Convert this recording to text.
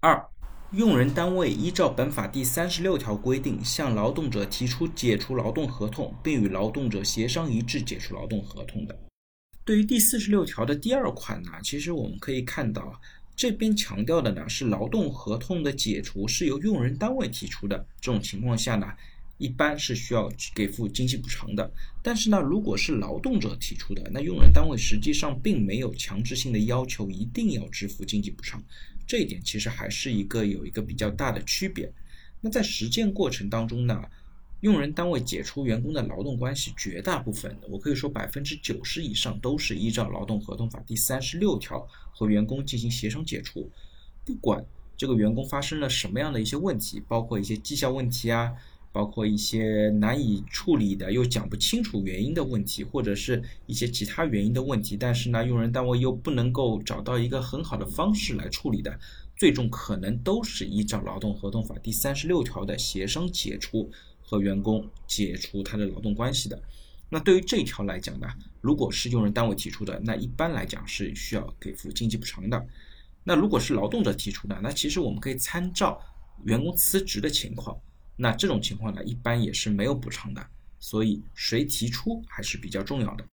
二、用人单位依照本法第三十六条规定，向劳动者提出解除劳动合同，并与劳动者协商一致解除劳动合同的。对于第四十六条的第二款呢，其实我们可以看到，这边强调的呢是劳动合同的解除是由用人单位提出的，这种情况下呢。一般是需要给付经济补偿的，但是呢，如果是劳动者提出的，那用人单位实际上并没有强制性的要求一定要支付经济补偿，这一点其实还是一个有一个比较大的区别。那在实践过程当中呢，用人单位解除员工的劳动关系，绝大部分我可以说百分之九十以上都是依照《劳动合同法》第三十六条和员工进行协商解除，不管这个员工发生了什么样的一些问题，包括一些绩效问题啊。包括一些难以处理的又讲不清楚原因的问题，或者是一些其他原因的问题，但是呢，用人单位又不能够找到一个很好的方式来处理的，最终可能都是依照《劳动合同法》第三十六条的协商解除和员工解除他的劳动关系的。那对于这一条来讲呢，如果是用人单位提出的，那一般来讲是需要给付经济补偿的。那如果是劳动者提出的，那其实我们可以参照员工辞职的情况。那这种情况呢，一般也是没有补偿的，所以谁提出还是比较重要的。